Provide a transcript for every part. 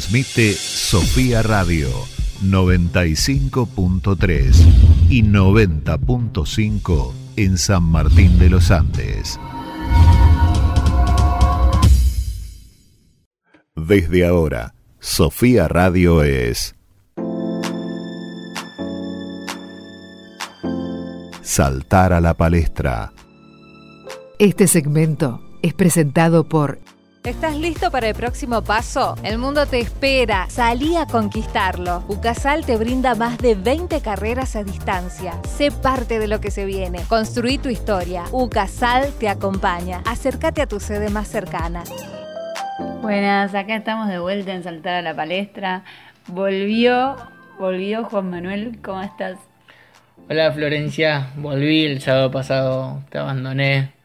Transmite Sofía Radio 95.3 y 90.5 en San Martín de los Andes. Desde ahora, Sofía Radio es Saltar a la palestra. Este segmento es presentado por ¿Estás listo para el próximo paso? El mundo te espera. Salí a conquistarlo. UCASAL te brinda más de 20 carreras a distancia. Sé parte de lo que se viene. Construí tu historia. UCASAL te acompaña. Acércate a tu sede más cercana. Buenas, acá estamos de vuelta en Saltar a la Palestra. Volvió, volvió Juan Manuel, ¿cómo estás? Hola Florencia, volví el sábado pasado, te abandoné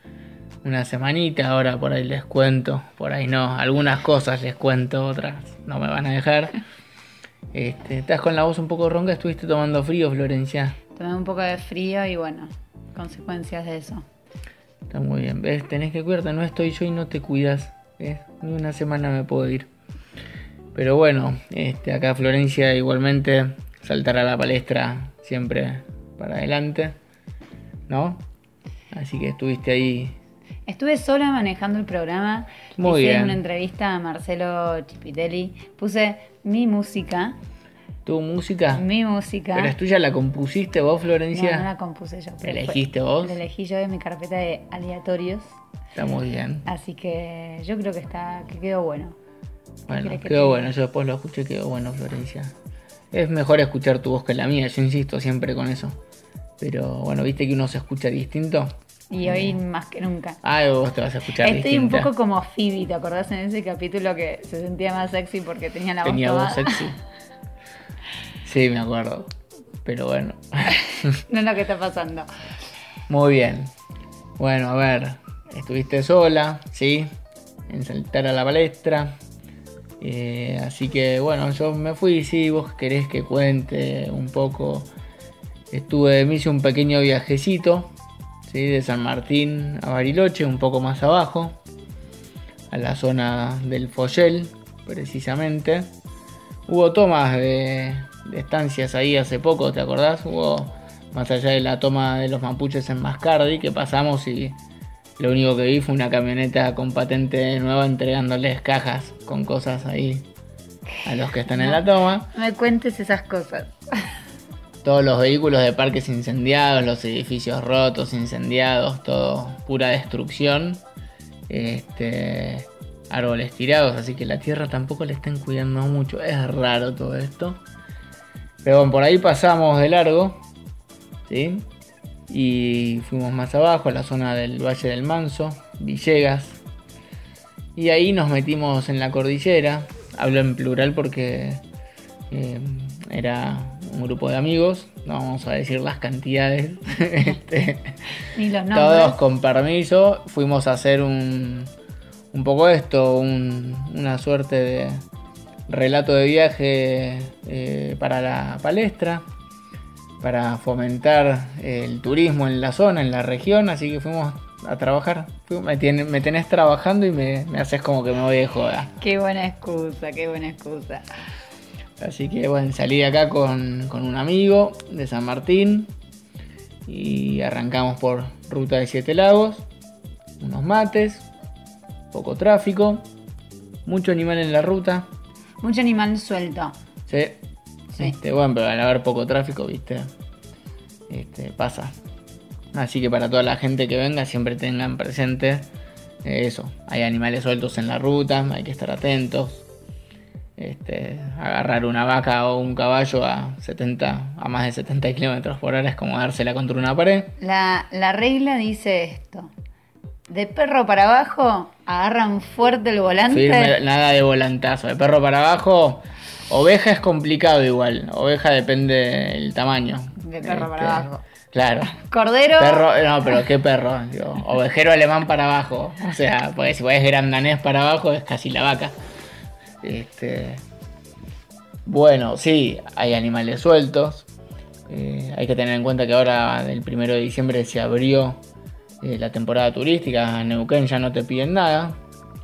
una semanita, ahora por ahí les cuento, por ahí no, algunas cosas les cuento, otras no me van a dejar. Este, estás con la voz un poco ronca, estuviste tomando frío Florencia. Tomé un poco de frío y bueno, consecuencias de eso. Está muy bien, ves, tenés que cuidarte, no estoy yo y no te cuidas, ¿ves? Ni una semana me puedo ir. Pero bueno, este, acá Florencia igualmente saltará a la palestra siempre para adelante, ¿no? Así que estuviste ahí Estuve sola manejando el programa. Muy Hice bien. una entrevista a Marcelo Chipitelli. Puse mi música. tu música. Mi música. ¿Pero es tuya la compusiste vos, no, Florencia? no la compuse yo. pero elegiste fue- vos? La elegí yo de mi carpeta de aleatorios. Está muy bien. Así que yo creo que está que quedó bueno. Bueno, que quedó bueno, yo después lo escuché, quedó bueno, Florencia. es mejor escuchar tu voz que la mía, yo insisto siempre con eso. Pero bueno, viste que uno se escucha distinto. Y hoy más que nunca. Ah, vos te vas a escuchar Estoy un poco como Phoebe, ¿te acordás en ese capítulo que se sentía más sexy porque tenía la voz Tenía voz sexy. Sí, me acuerdo. Pero bueno. no es lo que está pasando. Muy bien. Bueno, a ver. Estuviste sola, ¿sí? En saltar a la palestra. Eh, así que bueno, yo me fui, si vos querés que cuente un poco. Estuve, me hice un pequeño viajecito, ¿sí? De San Martín a Bariloche, un poco más abajo. A la zona del Follel, precisamente. Hubo tomas de, de estancias ahí hace poco, ¿te acordás? Hubo más allá de la toma de los mapuches en Mascardi, que pasamos y lo único que vi fue una camioneta con patente nueva entregándoles cajas con cosas ahí a los que están en la toma. No me cuentes esas cosas. Todos los vehículos de parques incendiados, los edificios rotos, incendiados, todo pura destrucción. Este, árboles tirados, así que la tierra tampoco le están cuidando mucho. Es raro todo esto. Pero bueno, por ahí pasamos de largo. Y fuimos más abajo, a la zona del Valle del Manso, Villegas. Y ahí nos metimos en la cordillera. Hablo en plural porque eh, era un grupo de amigos. No vamos a decir las cantidades. Este, Ni los todos con permiso. Fuimos a hacer un, un poco esto, un- una suerte de relato de viaje eh, para la palestra, para fomentar el turismo en la zona, en la región. Así que fuimos a trabajar. Me, me tenés trabajando y me, me haces como que me voy de joda. Qué buena excusa, qué buena excusa. Así que bueno, salí de acá con, con un amigo de San Martín y arrancamos por ruta de Siete Lagos, unos mates, poco tráfico, mucho animal en la ruta. Mucho animal suelto. Sí, Sí. Este, bueno, pero al haber poco tráfico, viste, este, pasa. Así que para toda la gente que venga, siempre tengan presente eh, eso. Hay animales sueltos en la ruta, hay que estar atentos. Este, agarrar una vaca o un caballo a 70, a más de 70 kilómetros por hora es como dársela contra una pared. La, la regla dice esto. De perro para abajo, agarran fuerte el volante. Firme, nada de volantazo. De perro para abajo, oveja es complicado igual. Oveja depende del tamaño. De perro para Este, abajo. Claro. Cordero. Perro, no, pero qué perro. Digo, ovejero alemán para abajo. O sea, pues si es gran danés para abajo es casi la vaca. Este. Bueno, sí, hay animales sueltos. Eh, hay que tener en cuenta que ahora, del primero de diciembre, se abrió eh, la temporada turística. En Neuquén ya no te piden nada.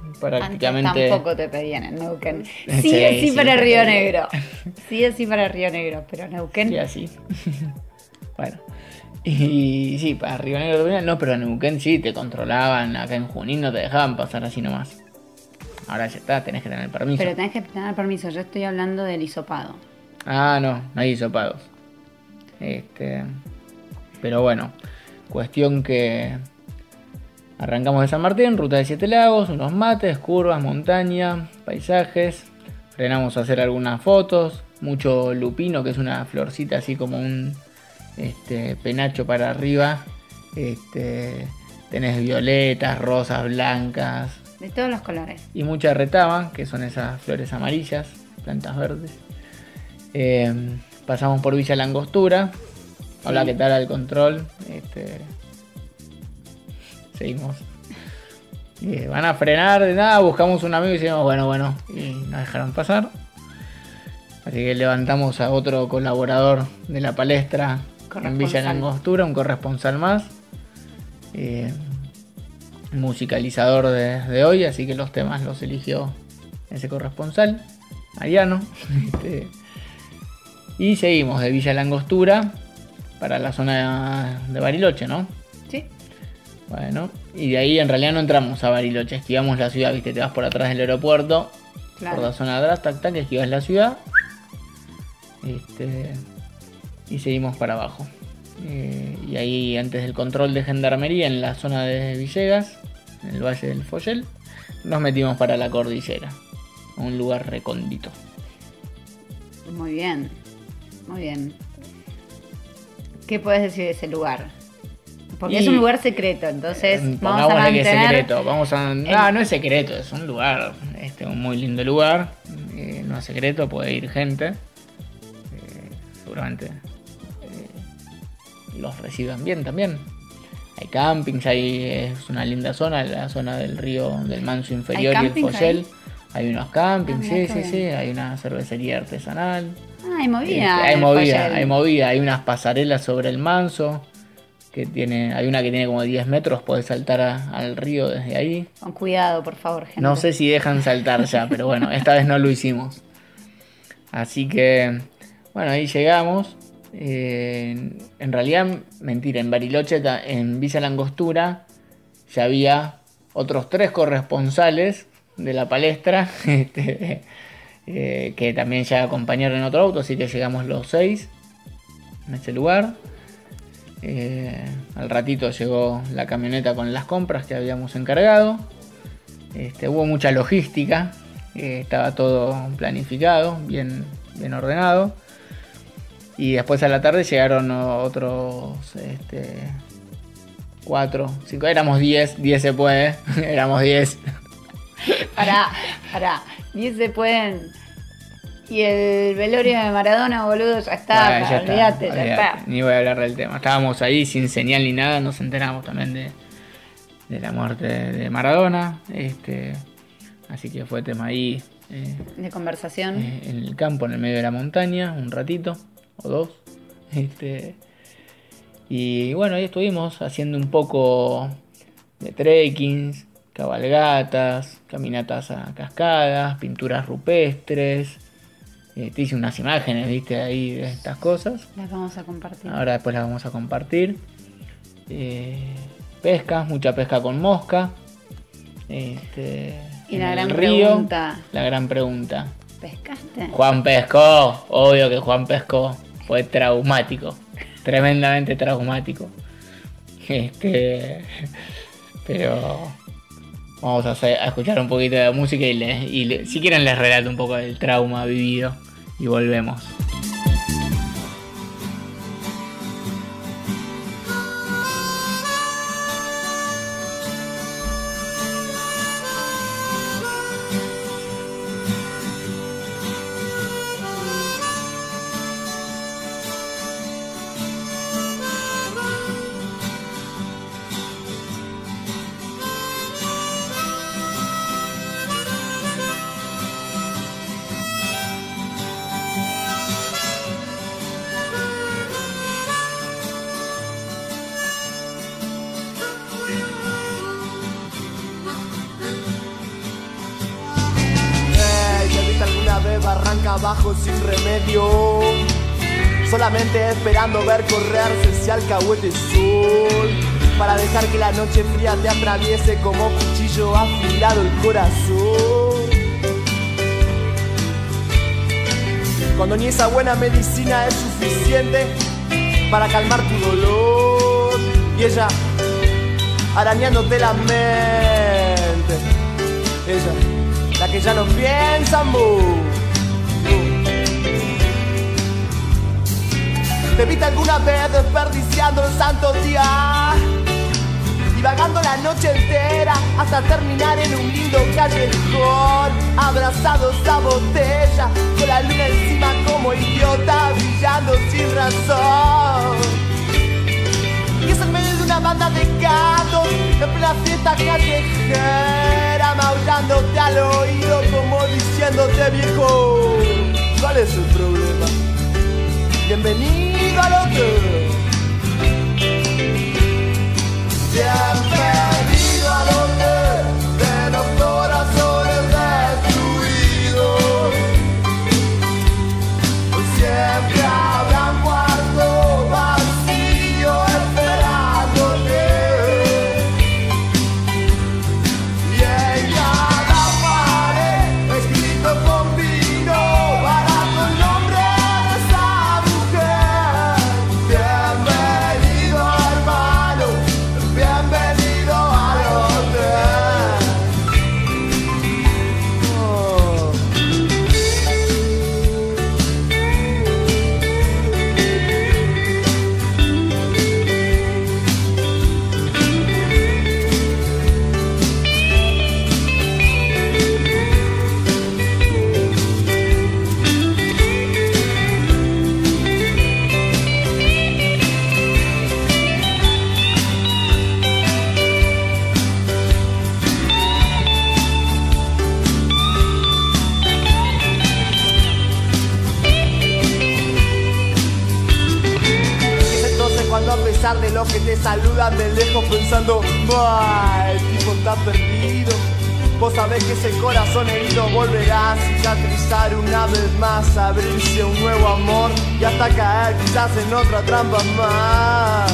Antes Prácticamente. tampoco te pedían en Neuquén. Sí, Sí, sí, sí, para Río. Negro. Sí, sí para Río Negro, pero Neuquén. Sí, así. bueno. Y sí, para Río Negro también, no, pero en Neuquén sí te controlaban, acá en Junín no te dejaban pasar así nomás. Ahora ya está, tenés que tener permiso. Pero tenés que tener permiso. Yo estoy hablando del hisopado. Ah, no, no hay hisopados. Este. Pero bueno, cuestión que. Arrancamos de San Martín, ruta de Siete Lagos, unos mates, curvas, montaña, paisajes. Frenamos a hacer algunas fotos. Mucho lupino, que es una florcita así como un este, penacho para arriba. Este, tenés violetas, rosas, blancas, De todos los colores. y mucha retama, que son esas flores amarillas, plantas verdes. Eh, pasamos por Villa Langostura. Hola, ¿qué tal al control? Este, seguimos. Eh, van a frenar de nada, buscamos un amigo y decimos, bueno, bueno, y nos dejaron pasar. Así que levantamos a otro colaborador de la palestra en Villa. Langostura, un corresponsal más. Eh, musicalizador de, de hoy, así que los temas los eligió ese corresponsal, Mariano. Este, y seguimos de Villa Langostura para la zona de Bariloche, ¿no? Sí. Bueno, y de ahí en realidad no entramos a Bariloche, esquivamos la ciudad, viste, te vas por atrás del aeropuerto, por la zona de atrás, tac, tac, esquivas la ciudad. Este, y seguimos para abajo. Eh, y ahí antes del control de gendarmería en la zona de Villegas, en el Valle del Follel, nos metimos para la cordillera, un lugar recóndito. Muy bien. Muy bien. ¿Qué puedes decir de ese lugar? Porque Y- es un lugar secreto, entonces Eh, vamos a pongámosle que es mantener... secreto. Vamos a. No, no es secreto, es un lugar, este, un muy lindo lugar. Eh, no es secreto, puede ir gente. Seguramente los reciban bien también. Hay campings, hay, es una linda zona, la zona del río del Manso Inferior y el ahí? Hay unos campings, Ah, sí, sí, sí. Hay una cervecería artesanal. Ah, hay movida. Hay movida, hay movida, hay unas pasarelas sobre el manso. Que tiene, hay una que tiene como 10 metros, puedes saltar a- al río desde ahí. Con cuidado, por favor, gente. No sé si dejan saltar ya, pero bueno, esta vez no lo hicimos. Así que, bueno, ahí llegamos. Eh, en realidad, mentira, en Bariloche, en Villa Langostura, ya había otros tres corresponsales de la palestra este, eh, que también ya acompañaron en otro auto, así que llegamos los seis en ese lugar. Eh, al ratito llegó la camioneta con las compras que habíamos encargado. Este, hubo mucha logística, estaba todo planificado, bien, bien ordenado. Y después a la tarde llegaron otros este, cuatro, cinco, éramos 10, 10 se puede, éramos 10. Pará, pará. 10 se pueden. Y el velorio de Maradona, boludo, ya está. Bueno, ya está, olvídate, ya está. Ni voy a hablar del tema. Estábamos ahí sin señal ni nada, nos enteramos también de, de la muerte de Maradona. Este, así que fue tema ahí eh, De conversación. eh, en el campo, en el medio de la montaña, un ratito o dos. Este, y bueno, ahí estuvimos haciendo un poco de trekkings, cabalgatas, caminatas a cascadas, pinturas rupestres. Eh, te hice unas imágenes, viste, ahí de estas cosas. Las vamos a compartir. Ahora después las vamos a compartir. Eh, pesca, mucha pesca con mosca. Este, Y la gran río, pregunta. La gran pregunta. Juan pescó, obvio que Juan pescó. Fue traumático, tremendamente traumático. Este, pero vamos a, escuchar un poquito de música y, le- y si quieren les relato un poco del trauma vivido y volvemos. Abajo sin remedio? Solamente esperando ver correrse ese alcahuete sol Para dejar que la noche fría te atraviese como cuchillo afilado el corazón Cuando ni esa buena medicina es suficiente para calmar tu dolor Y ella arañándote la mente ella, la que ya no piensa mu. ¿Te viste alguna vez desperdiciando el santo día? Divagando la noche entera hasta terminar en un lindo callejón Abrazados a botella, con la luna encima como idiota Brillando sin razón y es en medio de una banda de gatos En plena fiesta callejera Maullándote al oído como diciéndote viejo ¿Cuál es el problema? Bienvenido hotel Bienvenido vez más, abrirse un nuevo amor y hasta caer quizás en otra trampa más.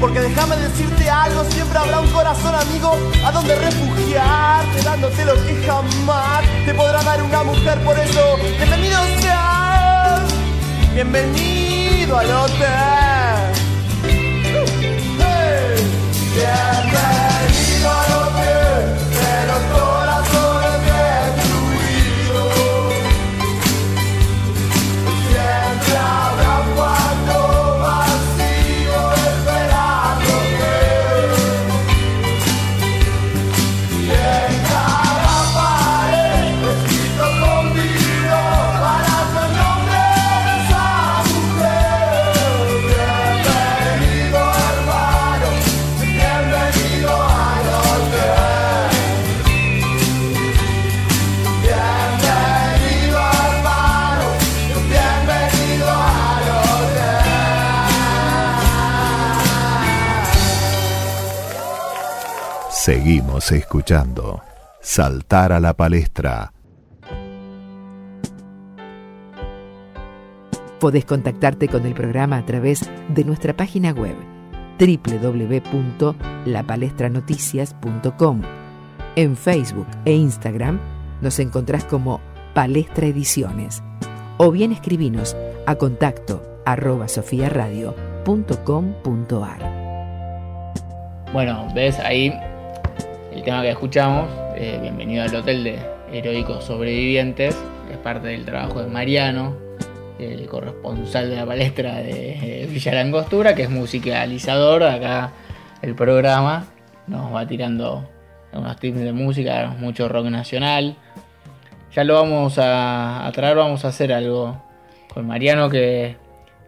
Porque déjame decirte algo, siempre habrá un corazón amigo a donde refugiarte, dándote lo que jamás te podrá dar una mujer. Por eso, bienvenido seas, bienvenido al hotel. Seguimos escuchando. Saltar a la palestra. Podés contactarte con el programa a través de nuestra página web www.lapalestranoticias.com. En Facebook e Instagram nos encontrás como Palestra Ediciones o bien escribinos a contacto arroba sofiaradio.com.ar. Bueno, ves ahí el tema que escuchamos, eh, Bienvenido al Hotel de Heroicos Sobrevivientes, es parte del trabajo de Mariano, el corresponsal de la palestra de Villa Langostura, que es musicalizador acá el programa. Nos va tirando unos tips de música, mucho rock nacional. Ya lo vamos a, a traer, vamos a hacer algo con Mariano que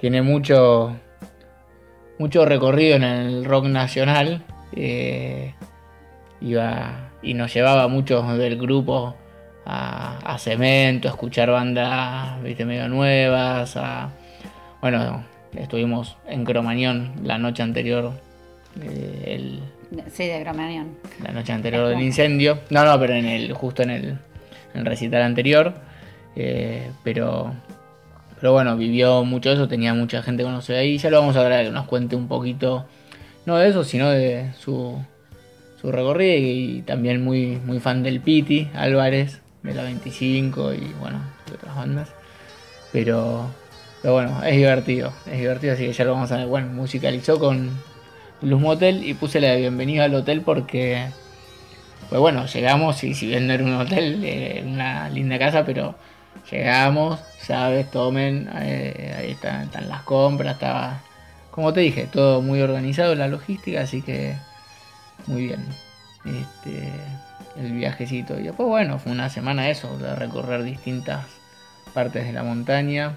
tiene mucho, mucho recorrido en el rock nacional. eh, iba y nos llevaba muchos del grupo a, a Cemento, a escuchar bandas viste, medio nuevas. A, bueno, estuvimos en Cromañón la noche anterior. eh, el, Sí, de Cromañón. la noche anterior del incendio. No, no, pero en el, justo en el, en el recital anterior. Eh, pero, pero bueno, vivió mucho eso, tenía mucha gente conocida ahí. Ya lo vamos a traer que nos cuente un poquito, no de eso, sino de su, su recorrido. Y, también muy, muy fan del Piti Álvarez, de la 25 y bueno, de otras bandas. Pero, pero bueno, es divertido, es divertido, así que ya lo vamos a ver. Bueno, musicalizó con Luz Motel y puse la bienvenida al hotel porque, pues bueno, llegamos y si bien no era un hotel, eh, una linda casa, pero llegamos, sabes, tomen, eh, ahí están, están las compras, estaba, como te dije, todo muy organizado la logística, así que muy bien. Este, el viajecito. Y después, bueno, fue una semana eso, de recorrer distintas partes de la montaña,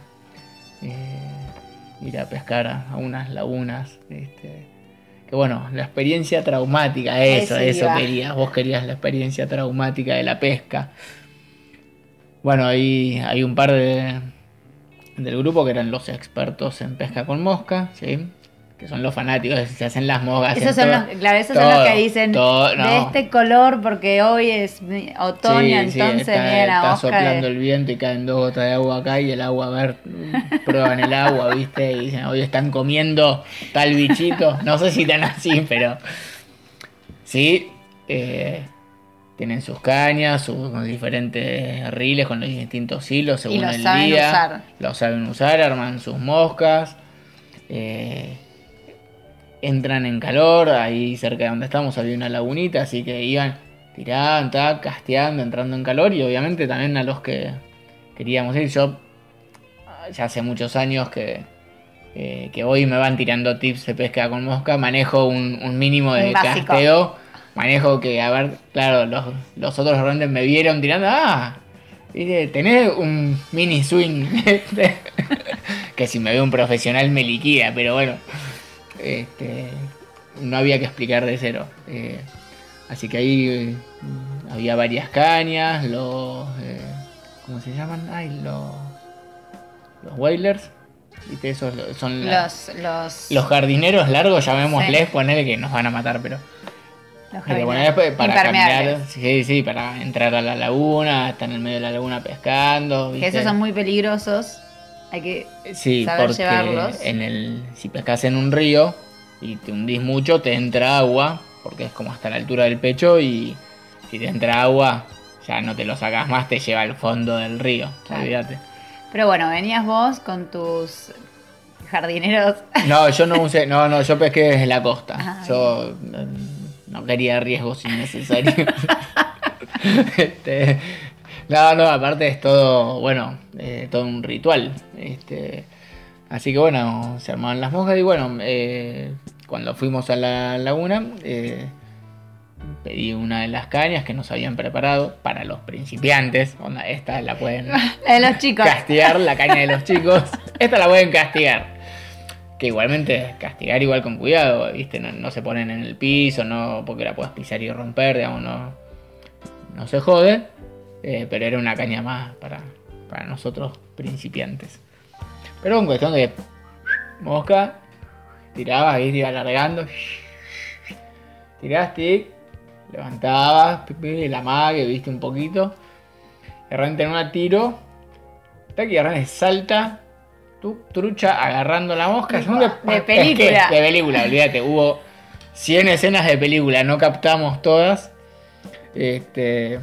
eh, ir a pescar a, unas lagunas. Este, que bueno, la experiencia traumática, eso, Eso eso iba. querías, vos querías la experiencia traumática de la pesca. Bueno, ahí hay un par de del grupo que eran los expertos en pesca con mosca, ¿sí? Que son los fanáticos, se hacen las moscas. Esos son todo- los, claro, esos son los que dicen todo, de este color porque hoy es otoño, Sí, sí, entonces está, viene la está soplando de- el viento y caen dos gotas de agua acá y el agua, a ver, prueban el agua, ¿viste? Y dicen, hoy están comiendo tal bichito. No sé si tan así, pero sí, eh, tienen sus cañas, sus diferentes riles con los distintos hilos según lo el saben día. usar. Lo saben usar, arman sus moscas. eh, entran en calor, ahí cerca de donde estamos había una lagunita, así que iban tirando, casteando, entrando en calor y obviamente también a los que queríamos ir. Yo ah, ya hace muchos años que, eh, que hoy me van tirando tips de pesca con mosca, manejo un, un mínimo de básico. casteo, manejo que, a ver, claro, los, los otros rentes me vieron tirando, ah, ¿viste? tenés un mini swing, que si me ve un profesional me liquida, pero bueno este, no había que explicar de cero. Eh, así que ahí eh, había varias cañas, los... eh, ¿Cómo se llaman? Ay, los... Los whalers. ¿Viste? Esos son la- Los, los, jardineros largos, llamémosles, Sí. ponele que nos van a matar, pero. jardineros después para caminar. Sí, sí, para entrar a la laguna, estar en el medio de la laguna pescando. Que esos son muy peligrosos. Hay que. Sí, saber porque llevarlos. en el, si pescas en un río y te hundís mucho, te entra agua, porque es como hasta la altura del pecho y si te entra agua, ya no te lo sacas más, te lleva al fondo del río, Claro. olvídate. Pero bueno, venías vos con tus jardineros. No, yo no usé, no, no, yo pesqué desde la costa. Ah, yo mm, no quería riesgos innecesarios. Este, no, no, aparte es todo, bueno, eh, todo un ritual. Este, así que bueno, se armaban las monjas y bueno, eh, cuando fuimos a la laguna, eh, pedí una de las cañas que nos habían preparado para los principiantes. Onda, esta la pueden La de los chicos. castigar, la caña de los chicos. Esta la pueden castigar. Que igualmente castigar igual con cuidado, ¿viste? No, no se ponen en el piso, no porque la puedes pisar y romper, digamos, no, no se jode. Eh, pero era una caña más para, para nosotros principiantes. Pero en cuestión de mosca, tirabas, ¿viste? Iba alargando. Tiraste, levantabas, pipi, la mague, viste un poquito. De repente en una tiro, y de repente salta, tu trucha agarrando la mosca. Yo nunca- De es que- película. de película, olvídate. Hubo 100 escenas de película, no captamos todas. Este.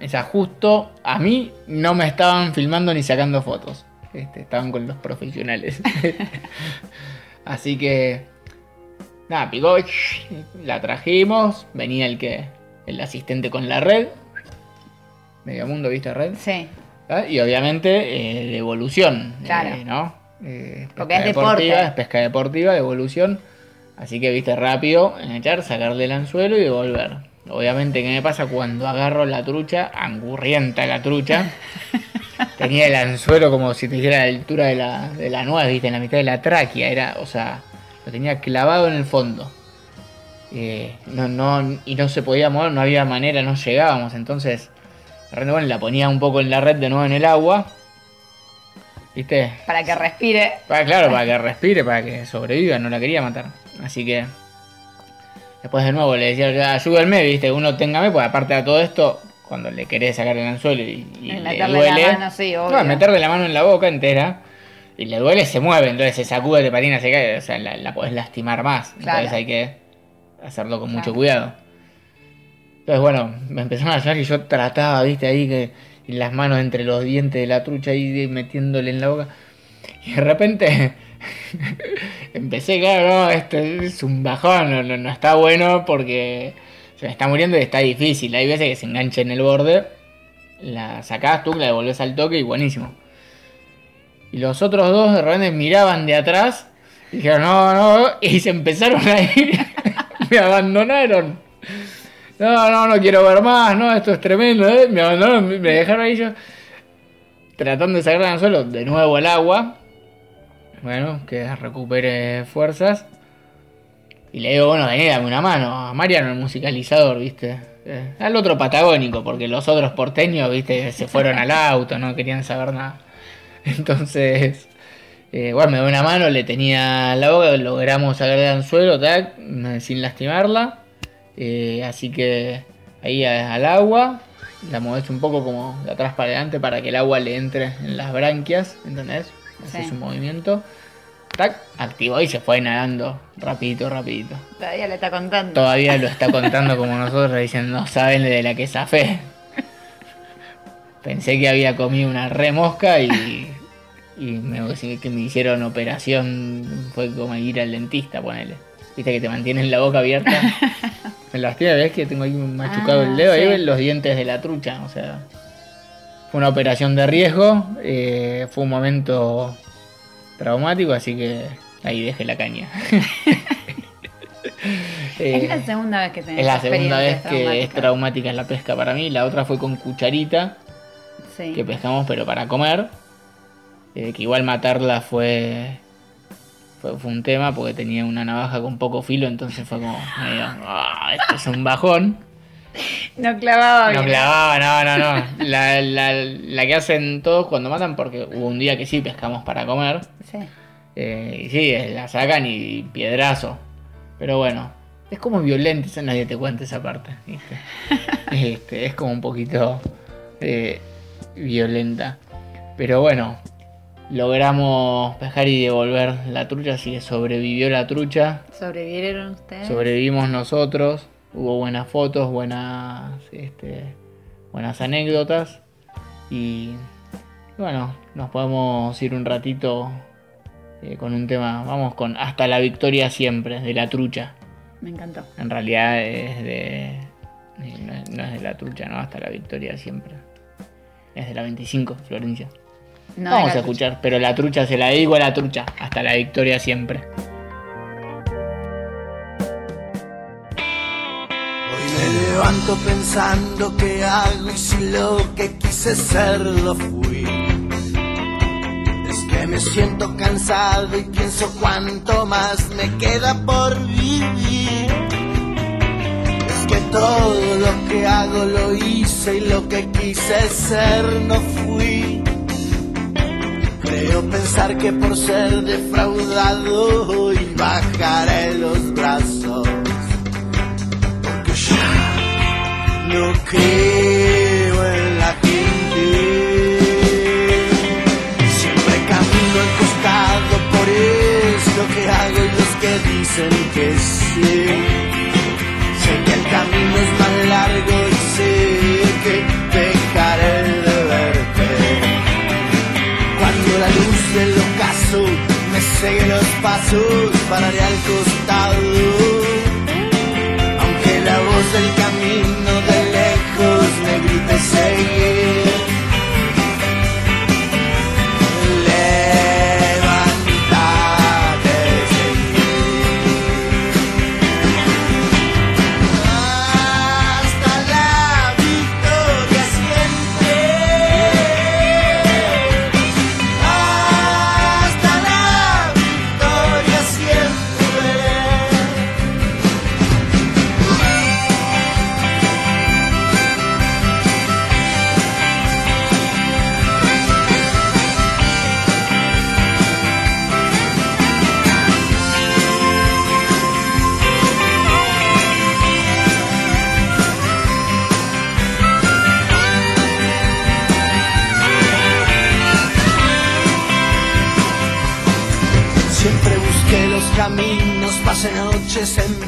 Esa justo a mí no me estaban filmando ni sacando fotos. Este, estaban con los profesionales. Así que. Nada, picó. La trajimos. Venía el que. El asistente con la red. Medio mundo, ¿viste red? Sí. ¿Ah? Y obviamente eh, de evolución, Claro. eh, ¿no? Eh, Porque es deporte. deportiva, es pesca deportiva, de evolución. Así que viste rápido, en echar, sacarle el anzuelo y devolver. Obviamente, ¿qué me pasa cuando agarro la trucha? Angurrienta la trucha. Tenía el anzuelo como si te dijera a la altura de la, de la nuez, viste, en la mitad de la tráquea. Era, o sea, lo tenía clavado en el fondo. Eh, no, no, y no se podía mover, no había manera, no llegábamos. Entonces, bueno, la ponía un poco en la red de nuevo en el agua. ¿Viste? Para que respire. Para, claro, para que respire, para que sobreviva, no la quería matar. Así que. Después de nuevo le decía, ayúdenme, viste, uno téngame, pues aparte de todo esto, cuando le querés sacar el anzuelo y, y Y le duele. la mano, sí, obvio. no, meterle la mano en la boca entera. Y le duele, se mueve, entonces se sacude, te patina, se cae, o sea, la, la podés lastimar más. Claro. Entonces hay que hacerlo con mucho cuidado. Entonces, bueno, me empezaron a ayudar y yo trataba, viste, ahí que y las manos entre los dientes de la trucha ahí metiéndole en la boca. Y de repente empecé, claro, no, esto es un bajón, no, está bueno porque se me está muriendo y está difícil. Hay veces que se engancha en el borde, la sacás tú, la devolvés al toque y buenísimo. Y los otros dos de repente miraban de atrás y dijeron, no, no, y se empezaron a ir. me abandonaron. No, no, no quiero ver más, no, esto es tremendo, ¿eh? Me abandonaron, me dejaron ahí yo tratando de sacar al suelo de nuevo el agua. Bueno, que recupere fuerzas. Y le digo, bueno, vení, dame una mano. A Mariano, el musicalizador, ¿viste? Eh, al otro patagónico, porque los otros porteños, ¿viste? Se fueron al auto, no querían saber nada. Entonces, eh, bueno, me dio una mano, le tenía la boca, logramos sacarle el anzuelo, tac, sin lastimarla. Eh, así que ahí al agua, la movés un poco como de atrás para adelante para que el agua le entre en las branquias, ¿entendés? Haces Sí. un movimiento. Tac, activó y se fue nadando rapidito, rapidito. Todavía le está contando. Todavía lo está contando como nosotros, dicen, no saben de la que zafé. Pensé que había comido una remosca y, y me, que me hicieron operación, fue como ir al dentista, ponele. Viste que te mantienen la boca abierta. Me lastima, ves que tengo ahí machucado Ah, el dedo, ahí ven los dientes de la trucha, o sea. Fue una operación de riesgo, eh, fue un momento traumático, así que ahí dejé la caña. Es Eh, la segunda vez que tenés es la segunda vez que es traumática la pesca para mí. La otra fue con cucharita, Sí. que pescamos pero para comer. Eh, que igual matarla fue, fue fue un tema porque tenía una navaja con poco filo, entonces fue como medio, "Ah, esto es un bajón. No clavaba No clavaba, no, no, no. La, la, la que hacen todos cuando matan, porque hubo un día que sí pescamos para comer. Sí. Eh, y sí, eh, la sacan y piedrazo. Pero bueno, es como violento, eso nadie te cuenta esa parte. ¿viste? Este, es como un poquito eh, violenta. Pero bueno, logramos pescar y devolver la trucha, así que sobrevivió la trucha. ¿Sobrevivieron ustedes? Sobrevivimos nosotros, hubo buenas fotos, buenas, este, buenas anécdotas y bueno, nos podemos ir un ratito eh, con un tema, vamos con Hasta la victoria siempre, de la trucha. Me encantó. En realidad es de... No es, no es de la trucha, ¿no? Hasta la victoria siempre. Es de la 25, Florencia. No, Vamos a escuchar, pero la trucha se la digo a la trucha. Hasta la victoria siempre. Levanto pensando qué hago y si lo que quise ser lo fui. Es que me siento cansado y pienso cuánto más me queda por vivir. Es que todo lo que hago lo hice y lo que quise ser no fui. Creo pensar que por ser defraudado hoy Sé que el camino es más largo y sé que dejaré de verte. Cuando la luz del ocaso me sigue los pasos, pararé al costado. Aunque la voz del camino de lejos me grite seguir.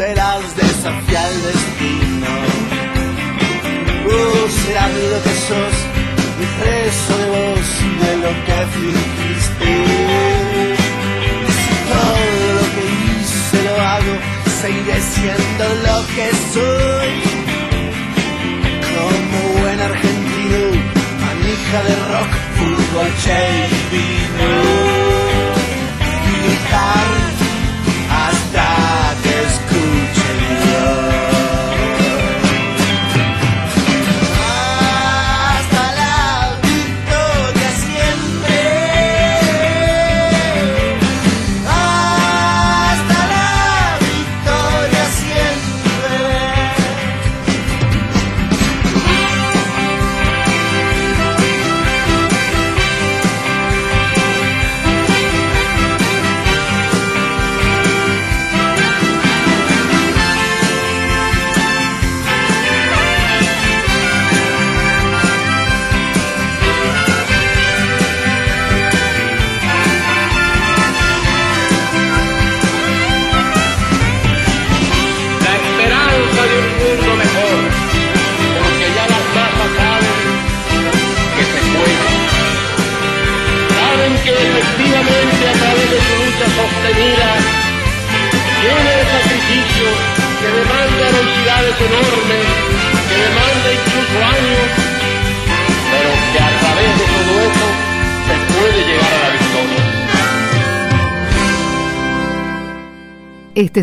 Velas, desafié al destino. Oh, será lo que sos, mi preso de vos y de lo que fingiste. Si todo lo que hice lo hago, seguiré siendo lo que soy. Como buen argentino, manija de rock, fútbol, che y vino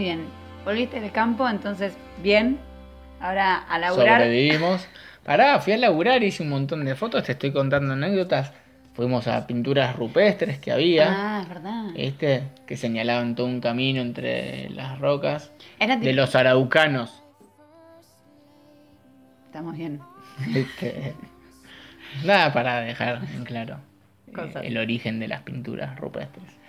Muy bien. Volviste del campo, entonces, bien. Ahora a laburar. Sobrevivimos. Pará, fui a laburar, hice un montón de fotos, te estoy contando anécdotas. Fuimos a pinturas rupestres que había. Ah, es verdad. ¿Viste? Que señalaban todo un camino entre las rocas. Era De los araucanos. Estamos bien. Este, Nada para dejar en claro eh, el origen de las pinturas rupestres.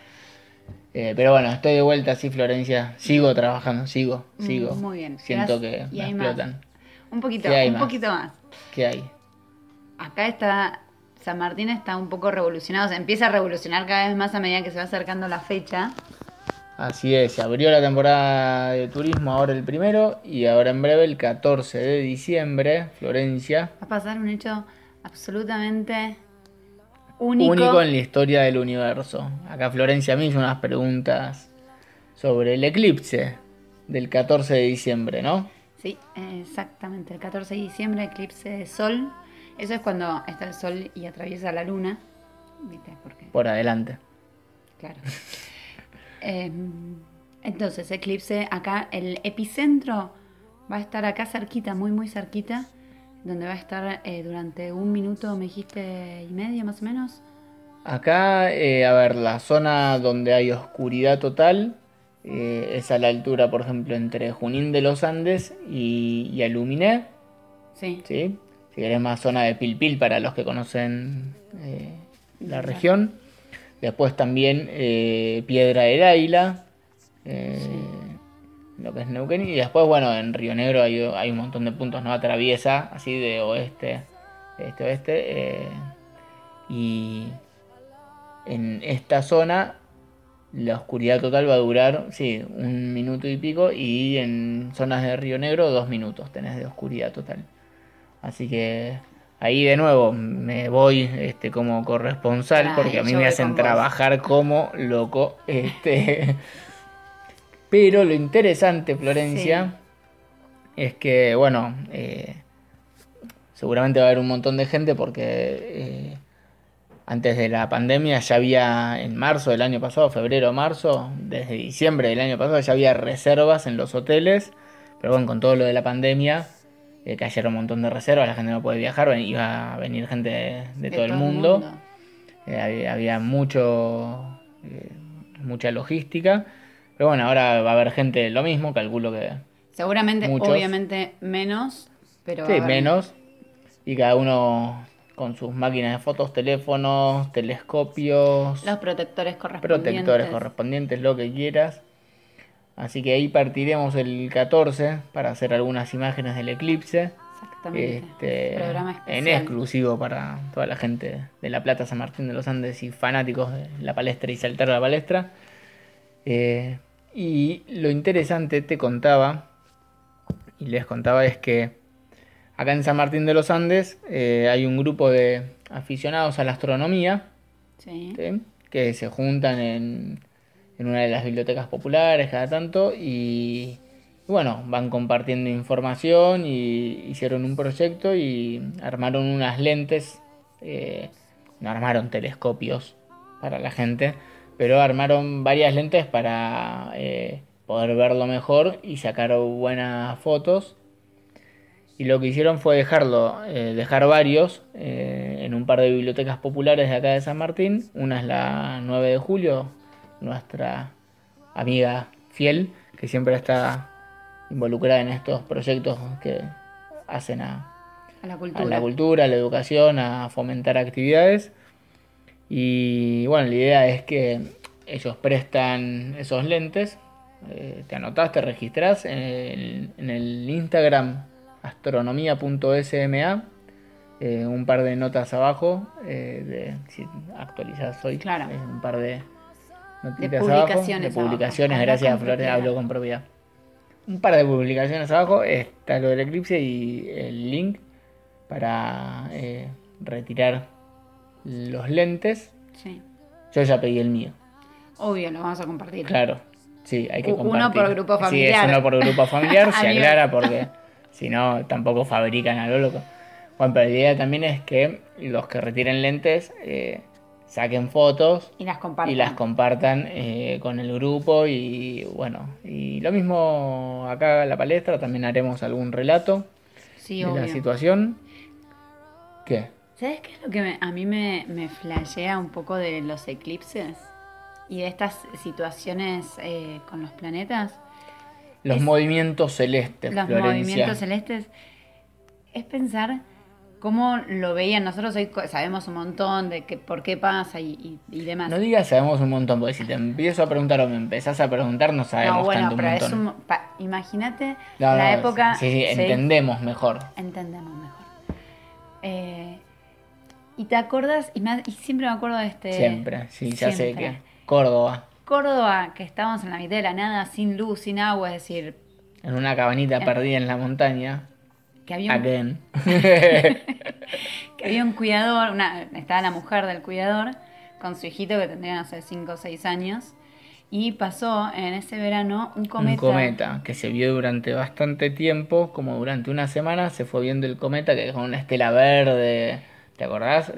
Eh, pero bueno, estoy de vuelta, sí, Florencia. Sigo trabajando, sigo, sigo. Mm, Muy bien. Siento Gracias. que me más. explotan. Un poquito, ¿Qué hay un más? poquito más. ¿Qué hay? Acá está. San Martín está un poco revolucionado. Se empieza a revolucionar cada vez más a medida que se va acercando la fecha. Así es, se abrió la temporada de turismo ahora el primero y ahora en breve el 14 de diciembre, Florencia. Va a pasar un hecho absolutamente único. Único en la historia del universo. Acá Florencia me hizo unas preguntas sobre el eclipse del 14 de diciembre, ¿no? Sí, exactamente. El 14 de diciembre, eclipse de sol. Eso es cuando está el sol y atraviesa la luna. ¿Viste? Porque, Por adelante. claro. Eh, entonces, eclipse acá, el epicentro va a estar acá cerquita, muy, muy cerquita. Donde va a estar eh, durante un minuto, me dijiste, y medio más o menos. Acá, eh, a ver, la zona donde hay oscuridad total eh, es a la altura, por ejemplo, entre Junín de los Andes y, y Aluminé. Sí. ¿sí? Si querés más zona de Pilpil para los que conocen la región. Después también Piedra del Águila, eh, lo que es Neuquén. Y después, bueno, en Río Negro hay, hay un montón de puntos, ¿no? Atraviesa, así de oeste, este, oeste. eh, y en esta zona la oscuridad total va a durar, sí, un minuto y pico. Y en zonas de Río Negro, dos minutos tenés de oscuridad total. Así que ahí de nuevo me voy este, como corresponsal Ay, porque a mí me hacen trabajar como loco. Este. Pero lo interesante, Florencia, es que, bueno, eh, seguramente va a haber un montón de gente porque eh, antes de la pandemia ya había, en marzo del año pasado, febrero, marzo, desde diciembre del año pasado ya había reservas en los hoteles. Pero bueno, con todo lo de la pandemia, eh, cayeron un montón de reservas, la gente no puede viajar, iba a venir gente de, de todo, el mundo. Eh, había, había mucho mucha logística. Pero bueno, ahora va a haber gente lo mismo, calculo que Seguramente, Muchos. obviamente, menos. Pero sí, menos. Y cada uno con sus máquinas de fotos, teléfonos, telescopios, Los protectores correspondientes. protectores correspondientes, lo que quieras. Así que ahí partiremos el 14 para hacer algunas imágenes del eclipse. Exactamente. Este, Programa en exclusivo para toda la gente de La Plata, San Martín de los Andes y fanáticos de la palestra y saltar a la palestra. Eh, y lo interesante te contaba, y les contaba, es que acá en San Martín de los Andes eh, hay un grupo de aficionados a la astronomía Sí. ¿sí? que se juntan en, en una de las bibliotecas populares cada tanto y, y bueno, van compartiendo información y hicieron un proyecto y armaron unas lentes, eh, no armaron telescopios para la gente, pero armaron varias lentes para eh, poder verlo mejor y sacar buenas fotos. Y lo que hicieron fue dejarlo, eh, dejar varios eh, en un par de bibliotecas populares de acá de San Martín. Una es la 9 de julio, nuestra amiga fiel, que siempre está involucrada en estos proyectos que hacen a, A la a cultura. la cultura, a la educación, a fomentar actividades. Y bueno, la idea es que ellos prestan esos lentes. eh, te anotás, te registrás en el, en el Instagram astronomía.sma. eh, un par de notas abajo, eh, de, si actualizás hoy, Claro. eh, un par de notitas De abajo, publicaciones de publicaciones, gracias Flores, hablo con propiedad un par de publicaciones abajo está lo del eclipse y el link para retirar los lentes. Sí. Yo ya pedí el mío, Obvio, lo vamos a compartir. claro. Sí, hay que U- uno compartir. por grupo Sí, familiar. es uno por grupo familiar, se aclara porque si no, tampoco fabrican a lo loco. Bueno, pero la idea también es que los que retiren lentes eh, saquen fotos Y las compartan. y las compartan eh, con el grupo y bueno, y lo mismo acá en la palestra, también haremos algún relato Sí, de la situación. ¿Qué? ¿Sabes qué es lo que me- a mí me, me flashea un poco de los eclipses? Y de estas situaciones eh, con los planetas. Los Es- movimientos celestes, los Florencia. movimientos celestes. Es pensar cómo lo veían. Nosotros hoy sabemos un montón de que, por qué pasa y, y- y demás. No digas sabemos un montón, porque si te empiezo a preguntar o me empezás a preguntar, no sabemos No, bueno, tanto un pero es un. pa- imagínate No, la no, época. Sí, sí, entendemos mejor. Entendemos mejor. Eh, y te acuerdas, y, me- y siempre me acuerdo de este. Siempre, sí, ya sé que. Córdoba, Córdoba, que estábamos en la mitad de la nada, sin luz, sin agua, es decir, en una cabanita perdida en la montaña. que había un, Again. que había un cuidador, una, estaba la mujer del cuidador con su hijito que tendría, no sé, 5 o 6 años, y pasó en ese verano un cometa. Un cometa que se vio durante bastante tiempo, como durante una semana se fue viendo el cometa que dejó una estela verde. ¿Te acordás?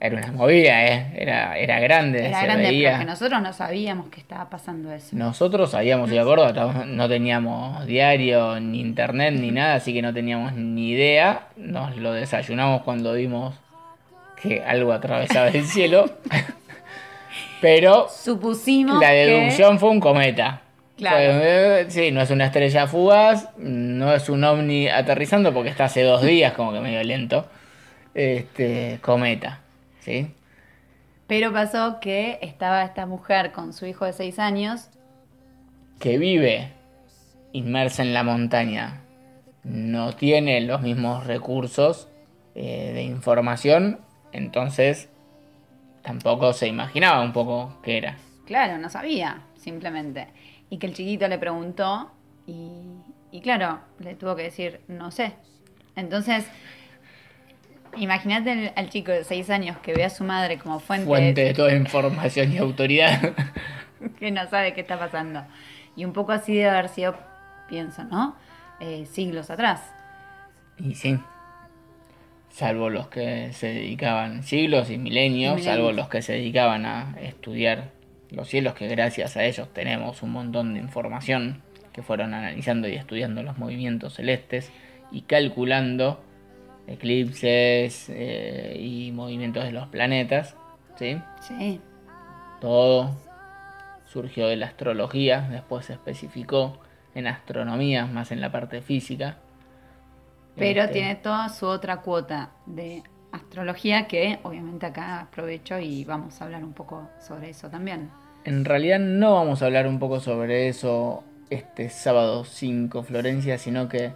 Era una movida, ¿eh? Era, era grande, Era se grande, veía. pero que nosotros no sabíamos que estaba pasando eso. Nosotros sabíamos ir a Córdoba, estábamos- no teníamos diario, ni internet, ni nada, así que no teníamos ni idea. Nos lo desayunamos cuando vimos que algo atravesaba el cielo. Pero Supusimos la que- deducción fue un cometa. Claro. Eh, sí, no es una estrella fugaz, no es un ovni aterrizando porque está hace dos días como que medio lento. Este, cometa, ¿sí? Pero pasó que estaba esta mujer con su hijo de 6 años que vive inmersa en la montaña no tiene los mismos recursos eh, de información, entonces tampoco se imaginaba un poco qué era. Claro, no sabía, simplemente. Y que el chiquito le preguntó y, y claro, le tuvo que decir, no sé. Entonces, imagínate al, chico de 6 años que ve a su madre como fuente, Fuente de toda información y autoridad. que no sabe qué está pasando. Y un poco así debe haber sido, pienso, ¿no? Eh, siglos atrás. y sí, salvo los que se dedicaban, siglos y milenios, Y milenios. salvo los que se dedicaban a estudiar los cielos, que gracias a ellos tenemos un montón de información, que fueron analizando y estudiando los movimientos celestes y calculando eclipses eh, y movimientos de los planetas, ¿sí? Sí. Todo surgió de la astrología, después se especificó en astronomía, más en la parte física. Pero Este, tiene toda su otra cuota de astrología que obviamente acá aprovecho y vamos a hablar un poco sobre eso también. En realidad no vamos a hablar un poco sobre eso este sábado 5 Florencia, sino que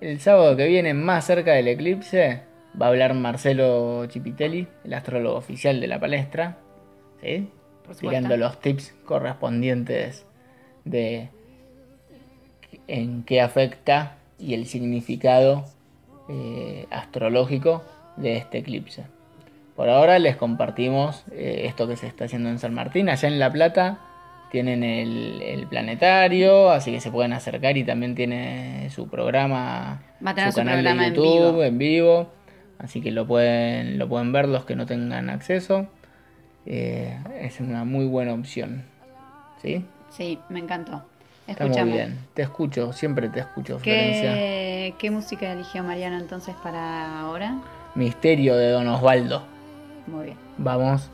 el sábado que viene, más cerca del eclipse, va a hablar Marcelo Chipitelli, el astrólogo oficial de la palestra, ¿sí? Tirando los tips correspondientes de en qué afecta y el significado eh, astrológico de este eclipse. Por ahora les compartimos eh, esto que se está haciendo en San Martín. Allá en La Plata tienen el, el planetario, así que se pueden acercar y también tiene su programa, Va a tener su canal programa de en YouTube vivo. en vivo. Así que lo pueden, lo pueden ver los que no tengan acceso. Eh, es una muy buena opción. ¿Sí? Sí, me encantó. Está muy bien. Te escucho, siempre te escucho, Florencia. ¿Qué, ¿Qué música eligió Mariano entonces para ahora? Misterio de Don Osvaldo. Muy bien. Vamos.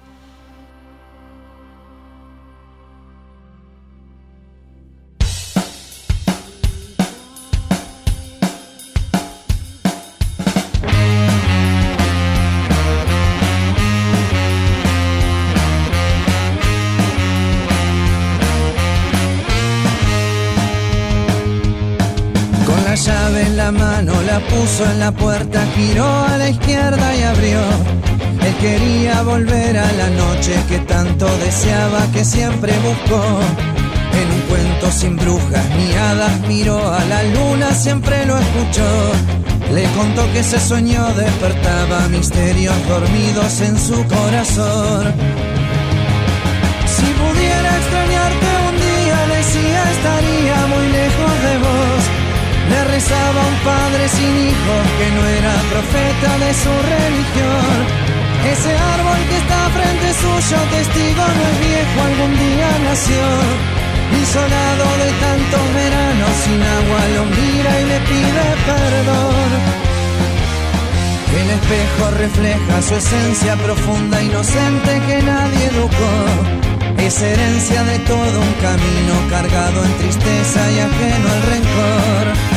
Puso en la puerta, giró a la izquierda y abrió. Él quería volver a la noche que tanto deseaba, que siempre buscó. En un cuento sin brujas ni hadas miró a la luna, siempre lo escuchó. Le contó que ese sueño despertaba misterios dormidos en su corazón. Si pudiera extrañarte un día, decía padre sin hijos que no era profeta de su religión. Ese árbol que está frente suyo, testigo no es viejo, algún día nació. Isolado de tantos veranos sin agua lo mira y le pide perdón. El espejo refleja su esencia profunda, inocente que nadie educó es herencia de todo un camino cargado en tristeza y ajeno al rencor.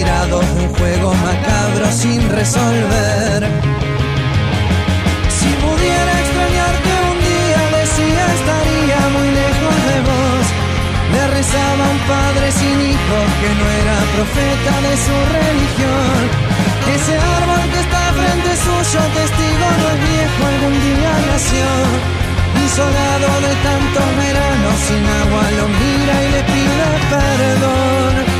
Dados tirados de un juego macabro sin resolver. Si pudiera extrañarte un día, decía estaría muy lejos de vos. Le rezaba un padre sin hijos que no era profeta de su religión. Ese árbol que está frente suyo, testigo no es viejo, algún día nació. Isolado de tantos veranos sin agua lo mira y le pide perdón.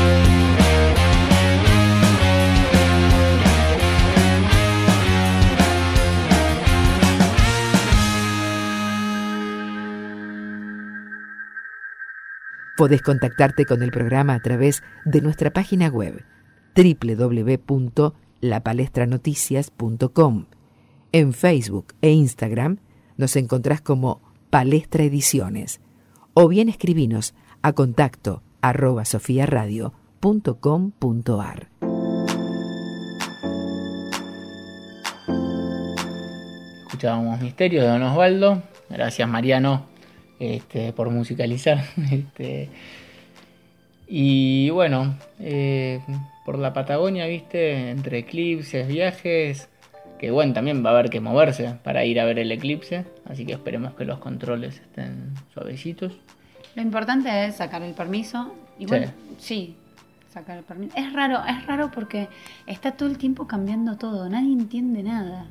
Podés contactarte con el programa a través de nuestra página web www.lapalestranoticias.com. En Facebook e Instagram nos encontrás como Palestra Ediciones o bien escribinos a contacto arroba sofiaradio.com.ar. Escuchábamos Misterios de Don Osvaldo. Gracias Mariano este, por musicalizar. Este, y bueno, eh, por la Patagonia, viste, entre eclipses, viajes, que bueno, también va a haber que moverse para ir a ver el eclipse, así que esperemos que los controles estén suavecitos. Lo importante es sacar el permiso. Y bueno, sí. sacar el permiso. Es raro, es raro porque está todo el tiempo cambiando todo, nadie entiende nada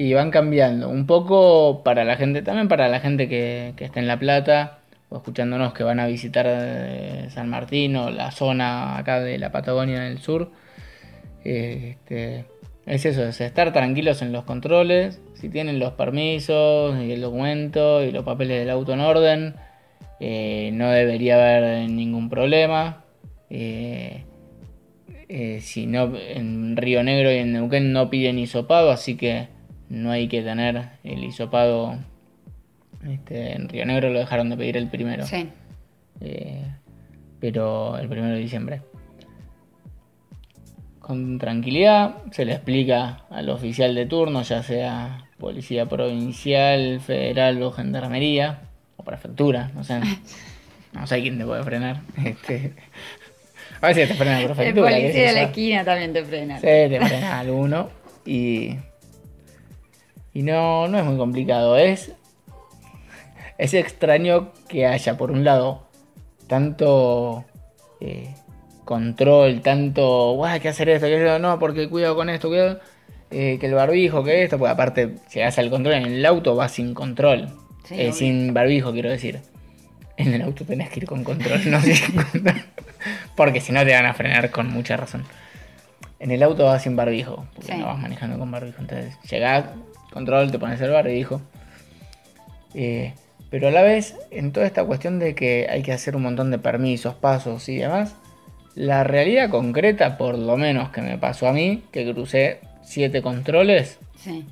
y van cambiando. Un poco para la gente, también para la gente que, está en La Plata o escuchándonos que van a visitar eh, San Martín o la zona acá de la Patagonia del sur. Este, es eso, es estar tranquilos en los controles. Si tienen los permisos y el documento y los papeles del auto en orden, eh, no debería haber ningún problema. Eh, si no, en Río Negro y en Neuquén no piden hisopado, así que no hay que tener el hisopado. Este, en Río Negro lo dejaron de pedir el primero. Sí. Eh, pero el primero de diciembre. Con tranquilidad se le explica al oficial de turno, ya sea policía provincial, federal o gendarmería, o prefectura, no sé. No sé quién te puede frenar. Este, a veces te frena la prefectura. El policía de la esquina también te frena. Sí, te frena alguno. Y y no, no es muy complicado. Es, es extraño que haya, por un lado, tanto eh, control, tanto, guau, hay que hacer esto, que no, porque cuidado con esto, cuidado, eh, que el barbijo, que esto, porque aparte, si hace el control en el auto, va sin control, eh, sin barbijo, quiero decir. En el auto tenés que ir con control, no sin control. Porque si no te van a frenar con mucha razón. En el auto vas sin barbijo, porque no vas manejando con barbijo. Entonces, llegás, control, te pones el barbijo. Eh, pero a la vez, en toda esta cuestión de que hay que hacer un montón de permisos, pasos y demás, la realidad concreta, por lo menos que me pasó a mí, que crucé siete controles, sí.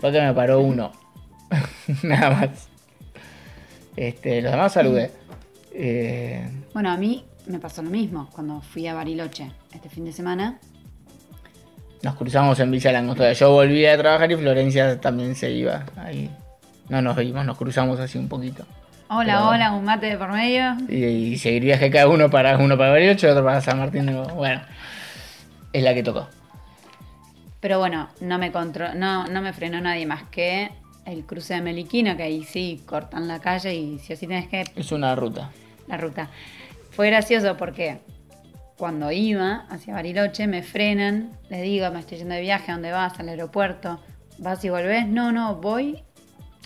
que me paró uno. Nada más. Este, los demás saludé. Eh, bueno, a mí me pasó lo mismo cuando fui a Bariloche este fin de semana nos cruzamos en Villa Langostura. Yo volví a trabajar y Florencia también se iba. Ahí no nos vimos, nos cruzamos así un poquito. Hola, hola, un mate de por medio. Y, seguir viaje cada uno para uno para Bariloche y otro para San Martín. Bueno, es la que tocó. Pero bueno, no me no, no me frenó nadie más que el cruce de Meliquina, que ahí sí cortan la calle y si así tenés que Es una ruta. la ruta. Fue gracioso porque cuando iba hacia Bariloche me frenan, le digo, me estoy yendo de viaje, ¿a dónde vas? Al aeropuerto. ¿Vas y volvés? No, no, voy.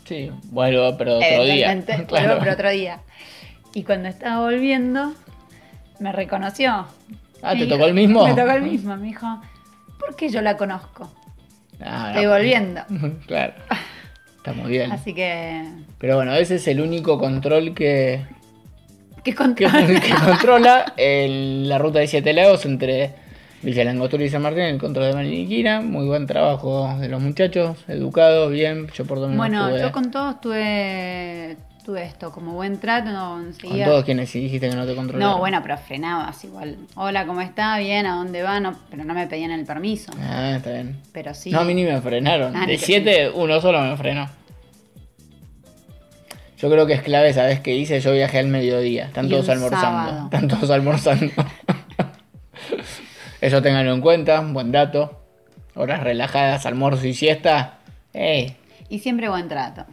Sí, vuelvo, pero otro día. Claro. vuelvo, pero otro día. Y cuando estaba volviendo, me reconoció. Ah, ¿te tocó el mismo? Me tocó el mismo. Me dijo, ¿por qué yo la conozco? Ah, Estoy no. volviendo. claro. Está muy bien. Así que. Pero bueno, ese es el único control que, ¿Qué que, control? que controla el- la ruta de Siete Lagos entre Villa Langostura y San Martín, el control de Maliniquina. Muy buen trabajo de los muchachos, educados, bien. Yo por lo menos Bueno, tuve- yo con todos tuve, tuve esto, como buen trato, no, con todos quienes dijiste que no te controlaron. No, bueno, pero frenabas igual. Hola, ¿cómo está? Bien, ¿a dónde va? No, pero no me pedían el permiso. Ah, está bien. Pero sí. No, a mí ni me frenaron. Ah, de te- siete, uno solo me frenó. Yo creo que es clave, ¿sabes qué hice? Yo viajé al mediodía. Están todos almorzando. sábado. Están todos almorzando. Eso ténganlo en cuenta, buen dato. Horas relajadas, almuerzo y siesta. ¡Ey! Y siempre buen trato.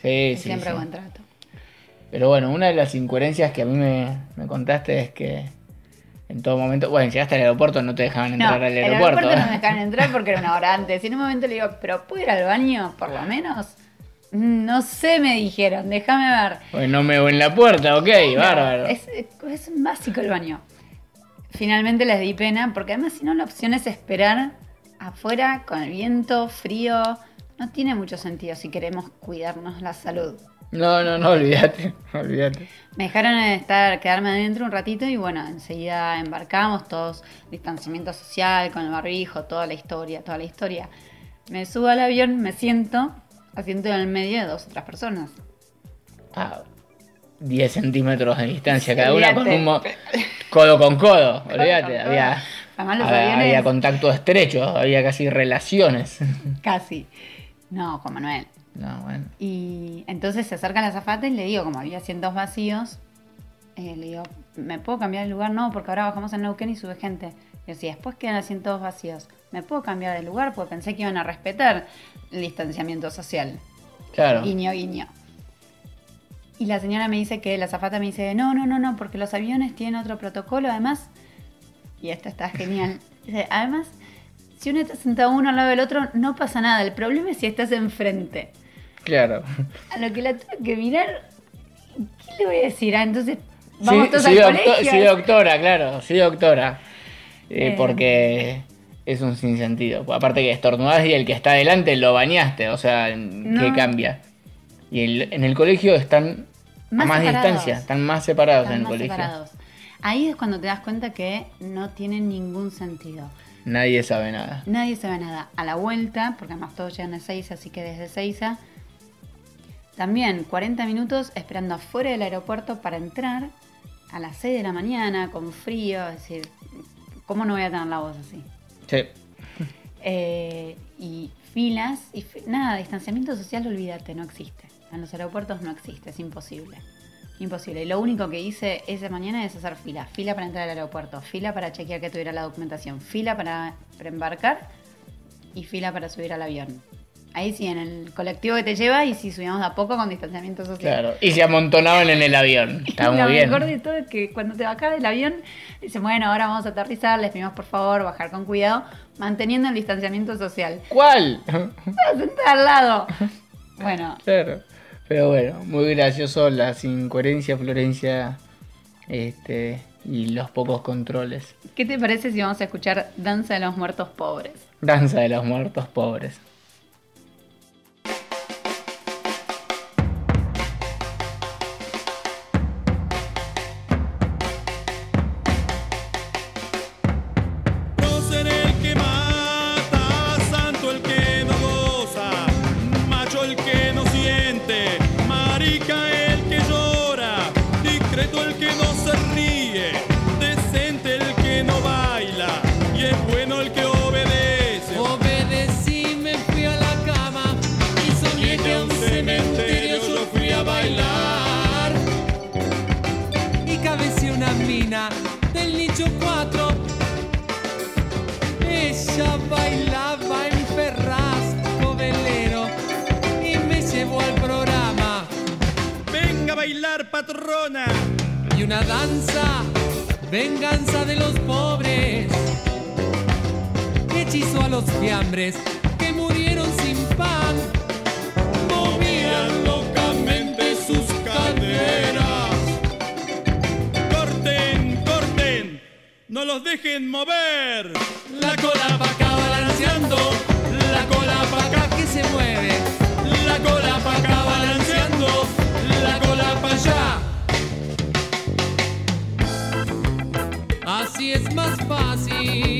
Sí, Y sí. siempre sí. buen trato. Pero bueno, una de las incoherencias que a mí me, me contaste es que en todo momento. Bueno, llegaste al aeropuerto, no te dejaban No, entrar al el aeropuerto. aeropuerto no ¿eh? me dejaron entrar porque era una hora antes. Y en un momento le digo, ¿pero puedo ir al baño por lo menos? "Mm, No sé, me dijeron, déjame ver. Pues no me voy en la puerta, ok, bárbaro. Es, es básico el baño. Finalmente les di pena, porque además si no la opción es esperar afuera con el viento, frío. No tiene mucho sentido si queremos cuidarnos la salud. No, no, no, olvídate, olvídate. Me dejaron estar, quedarme adentro un ratito y bueno, enseguida embarcamos, todos distanciamiento social, con el barbijo, toda la historia, toda la historia. Me subo al avión, me siento, asiento en el medio de dos otras personas. Ah, 10 centímetros de distancia cada una con Olvídate. un mo- codo con codo, olvídate, con había, había, aviones- había contacto estrecho, había casi relaciones. Casi. No, Juan Manuel. No, bueno. Y entonces se acerca la azafata y le digo, como había asientos vacíos, eh, le digo, ¿me puedo cambiar de lugar? No, porque ahora bajamos en Neuquén y sube gente. Y así, después quedan asientos vacíos. ¿Me puedo cambiar de lugar? Porque pensé que iban a respetar el distanciamiento social. Claro. Guiño, guiño. Y la señora me dice que la azafata me dice, no, no, no, no, porque los aviones tienen otro protocolo, además. Y esta está genial. Dice, además, si uno está sentado uno al lado del otro, no pasa nada. El problema es si estás enfrente. Claro. A lo que la tuve que mirar, ¿qué le voy a decir? Ah, entonces, vamos Sí, todos sí, al docto- colegio. sí, doctora, claro, sí, doctora. Eh, Eh. Porque es un sinsentido. Aparte que estornudás y el que está adelante lo bañaste, o sea, ¿qué cambia? Y el- en el colegio están Más a más separados. distancia, están más separados Están en el más colegio. separados. Ahí es cuando te das cuenta que no tiene ningún sentido. Nadie sabe nada. Nadie sabe nada. A la vuelta, porque además todos llegan a Seiza, así que desde Seiza, también 40 minutos esperando afuera del aeropuerto para entrar a las 6 de la mañana, con frío, es decir, ¿cómo no voy a tener la voz así? Sí. Eh, y filas, y nada, distanciamiento social, olvídate, no existe. En los aeropuertos no existe, es imposible. Imposible. Y lo único que hice esa mañana es hacer fila. Fila para entrar al aeropuerto, fila para chequear que tuviera la documentación, fila para, para embarcar y fila para subir al avión. Ahí sí, en el colectivo que te lleva y si subíamos de a poco con distanciamiento social. Claro. Y se amontonaban en el avión. Está Lo muy bien. mejor de todo es que cuando te bajás del avión, dicen, bueno, ahora vamos a aterrizar, les pedimos por favor bajar con cuidado, manteniendo el distanciamiento social. ¿Cuál? Sentada al lado. Bueno, Claro. Pero bueno, muy gracioso las incoherencias, Florencia, este, y los pocos controles. ¿qué te parece si vamos a escuchar Danza de los Muertos Pobres? Danza de los muertos pobres. fácil.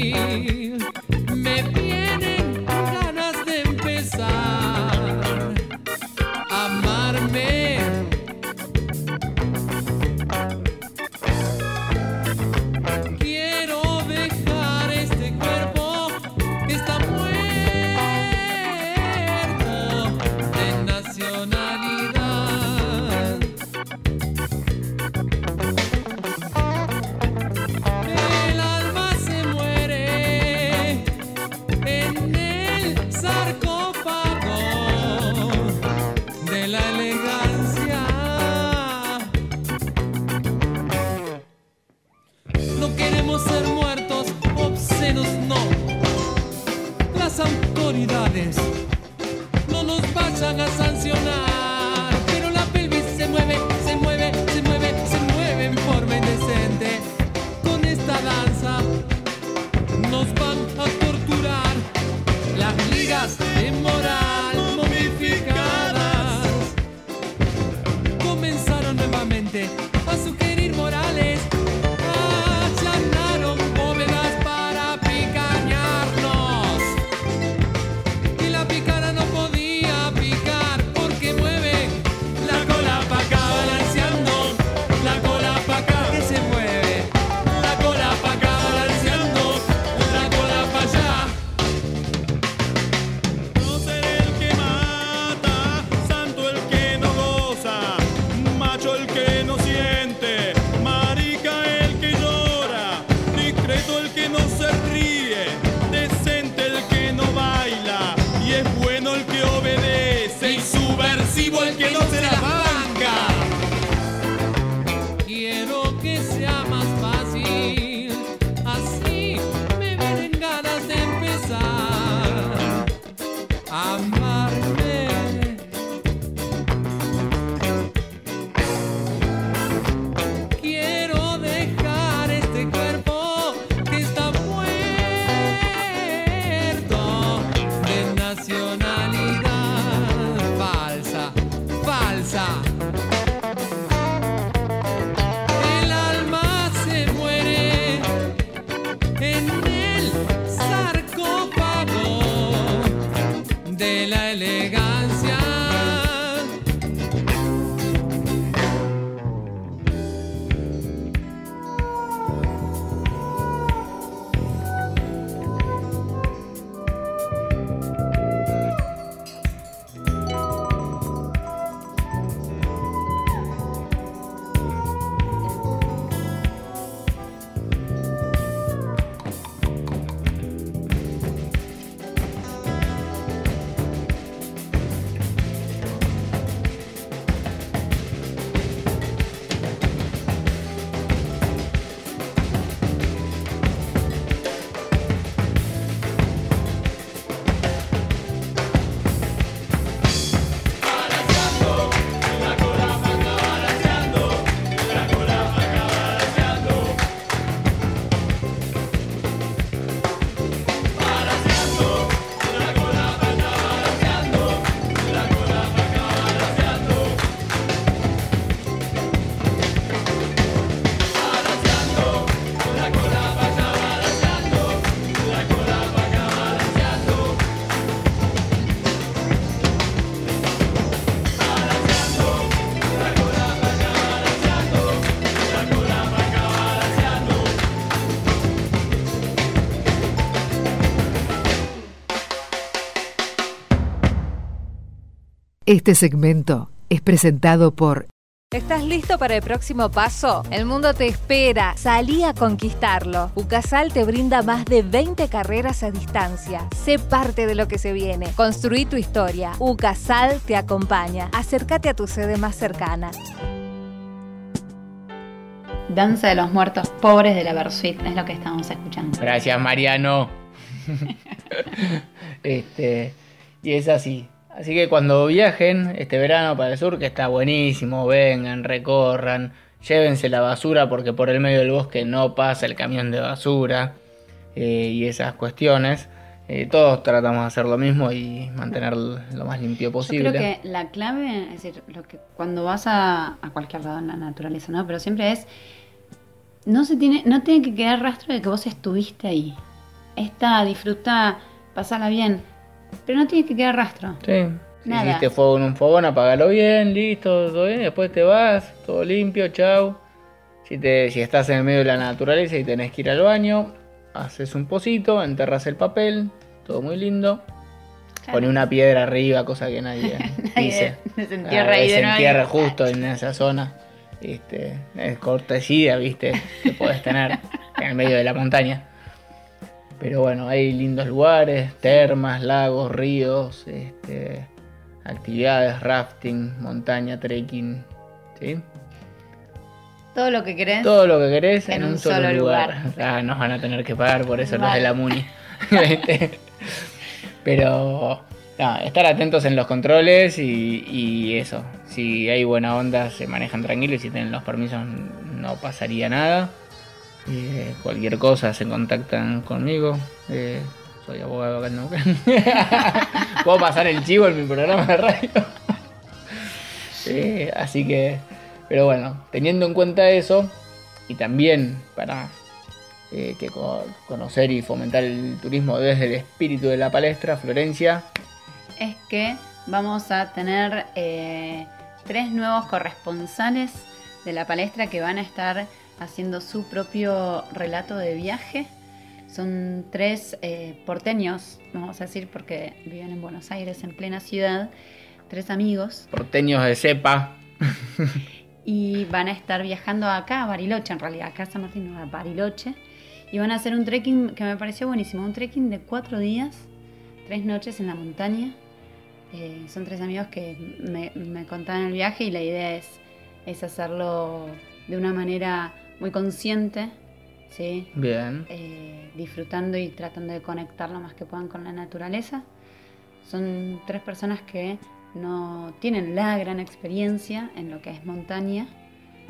Este segmento es presentado por ¿Estás listo para el próximo paso? El mundo te espera. Salí a conquistarlo. Ucasal te brinda más de 20 carreras a distancia. Sé parte de lo que se viene. Construí tu historia. Ucasal te acompaña. Acércate a tu sede más cercana. Danza de los muertos pobres de la Versuit es lo que estamos escuchando. Gracias, Mariano. este, y es así. Así que cuando viajen este verano para el sur, que está buenísimo, vengan, recorran, llévense la basura porque por el medio del bosque no pasa el camión de basura eh, y esas cuestiones. Eh, todos tratamos de hacer lo mismo y mantener lo más limpio posible. Yo creo que la clave, es decir, lo que cuando vas a, a cualquier lado en la naturaleza, ¿no? Pero siempre es, no se tiene, no tiene que quedar rastro de que vos estuviste ahí. Está, disfruta, pasala bien, pero no tiene que quedar rastro. Sí. Si Nada. hiciste fuego en un fogón, apagalo bien, listo, todo bien, después te vas, todo limpio, chau. Si, te, si estás en el medio de la naturaleza y tenés que ir al baño, haces un pocito, enterras el papel, todo muy lindo. Claro. Pone una piedra arriba, cosa que nadie, Nadie dice. desentierra Ah, ahí de nuevo. justo en esa zona. Este, es cortesía, viste, que podés tener en el medio de la montaña. Pero bueno, hay lindos lugares, termas, lagos, ríos, este, actividades, rafting, montaña, trekking, ¿sí? Todo lo que querés. Todo lo que querés En en, un un solo, solo lugar. lugar. Ah, nos van a tener que pagar por eso los de la Muni. Este, Pero nada, estar atentos en los controles y, y eso. Si hay buena onda, se manejan tranquilos y si tienen los permisos no pasaría nada. Eh, cualquier cosa se contactan conmigo. Eh, soy abogado acá en Neuquén. Puedo pasar el chivo en mi programa de radio. Eh, así que, pero bueno, teniendo en cuenta eso, y también para que co- conocer y fomentar el turismo desde el espíritu de la palestra, Florencia, es que vamos a tener tres nuevos corresponsales de la palestra que van a estar haciendo su propio relato de viaje. Son tres eh, porteños, vamos a decir, porque viven en Buenos Aires, en plena ciudad, tres amigos, porteños de cepa, y van a estar viajando acá a Bariloche, en realidad, acá a San Martín, no, a Bariloche, y van a hacer un trekking que me pareció buenísimo, un trekking de cuatro días, tres noches en la montaña. Eh, son tres amigos que me, me contaban el viaje y la idea es, es hacerlo de una manera muy consciente, ¿sí? bien, Eh, disfrutando y tratando de conectar lo más que puedan con la naturaleza. Son tres personas que no tienen la gran experiencia en lo que es montaña.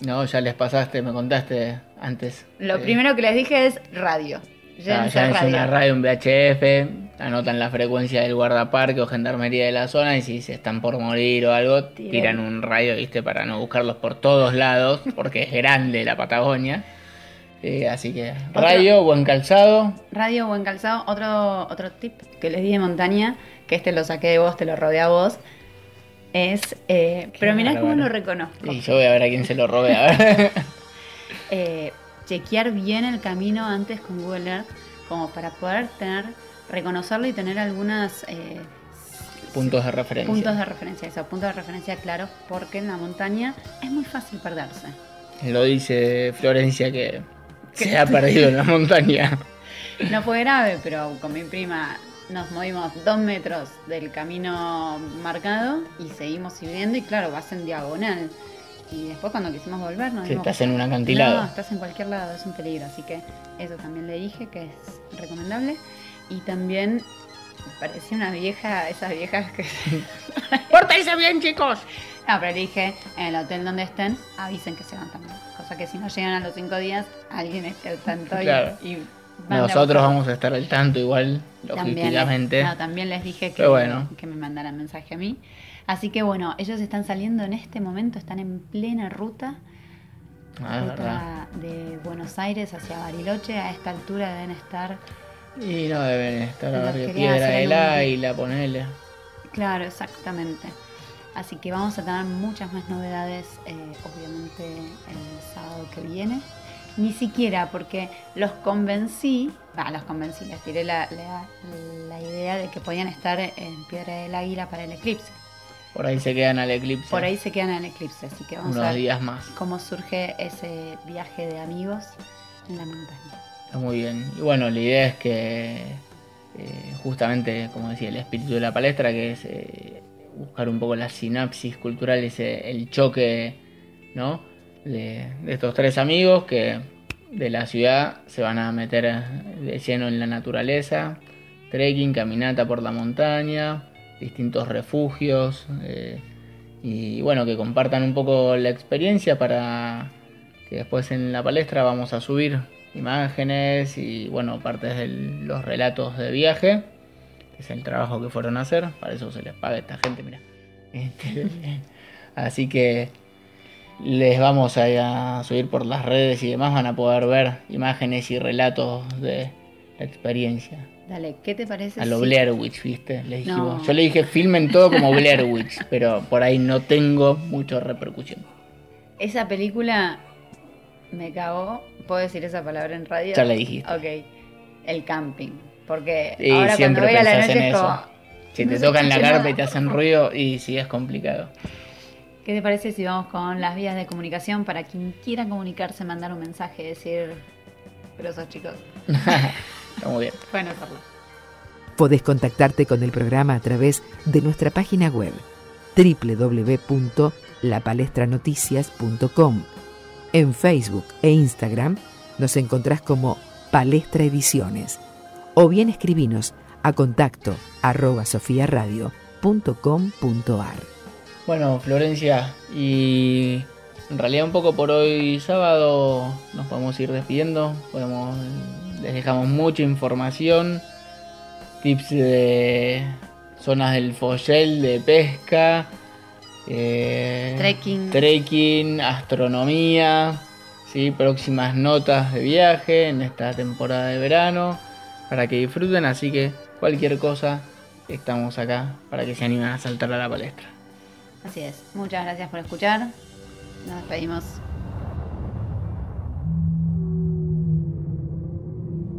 no, ya les pasaste, me contaste antes. Lo Eh, primero que les dije es radio. Ya, es radio. una radio, un VHF, anotan la frecuencia del guardaparque o gendarmería de la zona y si se están por morir o algo, tiran un radio, viste, para no buscarlos por todos lados, porque es grande la Patagonia. Eh, así que radio, buen calzado, Radio buen calzado. Otro, otro tip que les di de montaña, que este lo saqué de vos, te lo robé a vos, es... eh, pero mirá cómo lo reconozco. y yo voy a ver a quién se lo robe, a ver. eh, chequear bien el camino antes con Google Earth, como para poder tener, reconocerlo y tener algunas eh, Puntos de referencia. puntos de referencia, eso, puntos de referencia claros, porque en la montaña es muy fácil perderse. Lo dice Florencia que se ha perdido en la montaña. No fue grave, pero con mi prima nos movimos dos metros del camino marcado y seguimos subiendo y claro, vas en diagonal. Y después cuando quisimos volver nos Que dimos estás en un acantilado. No, estás en cualquier lado, es un peligro, así que eso también le dije que es recomendable. Y también parecía una vieja, esas viejas que... ¡Pórtense bien, chicos! No, pero le dije, en el hotel donde estén, avisen que se van también. Cosa que si no llegan a los cinco días, alguien esté al tanto y- Claro. y, a Nosotros vamos a estar al tanto igual, También logísticamente. les, no, también les dije que, bueno. que me mandaran mensaje a mí. Así que bueno, ellos están saliendo en este momento, están en plena ruta, Ah, ruta de Buenos Aires hacia Bariloche. A esta altura deben estar, Y no deben estar a quería piedra del águila, ponele. claro, exactamente. Así que vamos a tener muchas más novedades, eh, obviamente, el sábado que viene. Ni siquiera porque los convencí, ah, los convencí, les tiré la, la- la idea de que podían estar en Piedra del Águila para el eclipse. Por ahí se quedan al eclipse. Por ahí se quedan el eclipse, así que vamos a unos ver días más. cómo surge ese viaje de amigos en la montaña. Está muy bien. Y bueno, la idea es que eh, justamente, como decía, el espíritu de la palestra, que es eh, buscar un poco la sinapsis cultural, ese, el choque, ¿no? de, de estos tres amigos que de la ciudad se van a meter de lleno en la naturaleza, trekking, caminata por la montaña, distintos refugios eh, y bueno, que compartan un poco la experiencia para que después en la palestra vamos a subir imágenes y bueno, partes de los relatos de viaje, que es el trabajo que fueron a hacer, para eso se les paga a esta gente, mira. Este, así que les vamos a, subir por las redes y demás, van a poder ver imágenes y relatos de la experiencia. Dale, ¿qué te parece? A lo Blair Witch, ¿viste? Le dijimos. Yo le dije filmen todo como Blair Witch, pero por ahí no tengo mucha repercusión. Esa película me cagó. ¿Puedo decir esa palabra en radio? Ya la dijiste. Ok. El camping. Porque ahora cuando voy a la noche es como... Si te tocan la carpa y te hacen ruido, y sí es complicado. ¿Qué te parece si vamos con las vías de comunicación para quien quiera comunicarse, mandar un mensaje, decir, pero esos chicos? Está muy bien. Bueno, Carlos. Podés contactarte con el programa a través de nuestra página web www.lapalestranoticias.com. En Facebook e Instagram nos encontrás como Palestra Ediciones o bien escribinos a contacto arroba sofiaradio.com.ar. Bueno, Florencia, y en realidad un poco por hoy sábado nos podemos ir despidiendo. Podemos, les dejamos mucha información, tips de zonas del Foyel, de pesca, eh, trekking. trekking, astronomía, ¿sí? próximas notas de viaje en esta temporada de verano para que disfruten. Así que cualquier cosa, estamos acá para que se animen a saltar a la palestra. Así es. Muchas gracias por escuchar. Nos despedimos.